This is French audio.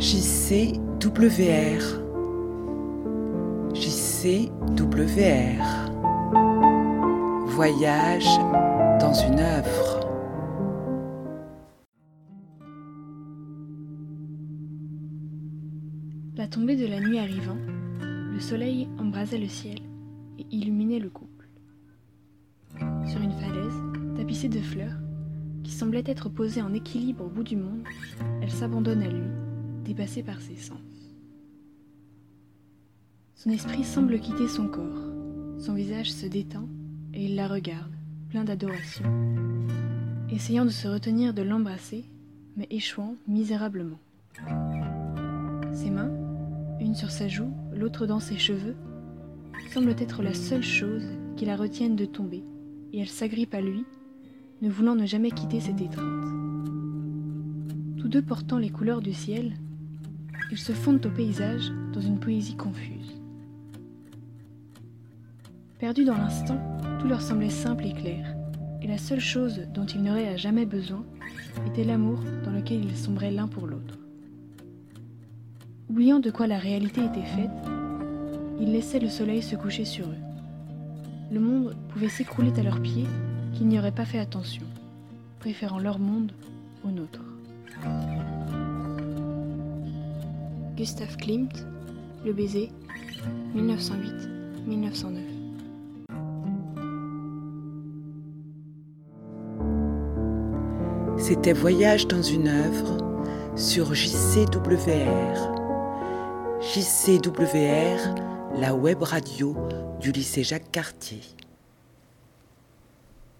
JCWR. JCWR. Voyage dans une œuvre. La tombée de la nuit arrivant, le soleil embrasait le ciel et illuminait le couple. Sur une falaise, tapissée de fleurs, qui semblait être posée en équilibre au bout du monde, elle s'abandonne à lui, dépassée par ses sens. Son esprit semble quitter son corps, son visage se détend et il la regarde, plein d'adoration, essayant de se retenir de l'embrasser, mais échouant misérablement. Ses mains, une sur sa joue, l'autre dans ses cheveux, semblent être la seule chose qui la retienne de tomber, et elle s'agrippe à lui, ne voulant ne jamais quitter cette étreinte. Tous deux portant les couleurs du ciel, ils se fondent au paysage dans une poésie confuse. Perdus dans l'instant, tout leur semblait simple et clair, et la seule chose dont ils n'auraient à jamais besoin était l'amour dans lequel ils sombraient l'un pour l'autre. Oubliant de quoi la réalité était faite, ils laissaient le soleil se coucher sur eux. Le monde pouvait s'écrouler à leurs pieds qu'ils n'y auraient pas fait attention, préférant leur monde au nôtre. Gustav Klimt, Le baiser, 1908-1909. C'était Voyage dans une œuvre sur JCWR. JCWR, la web radio du lycée Jacques Cartier.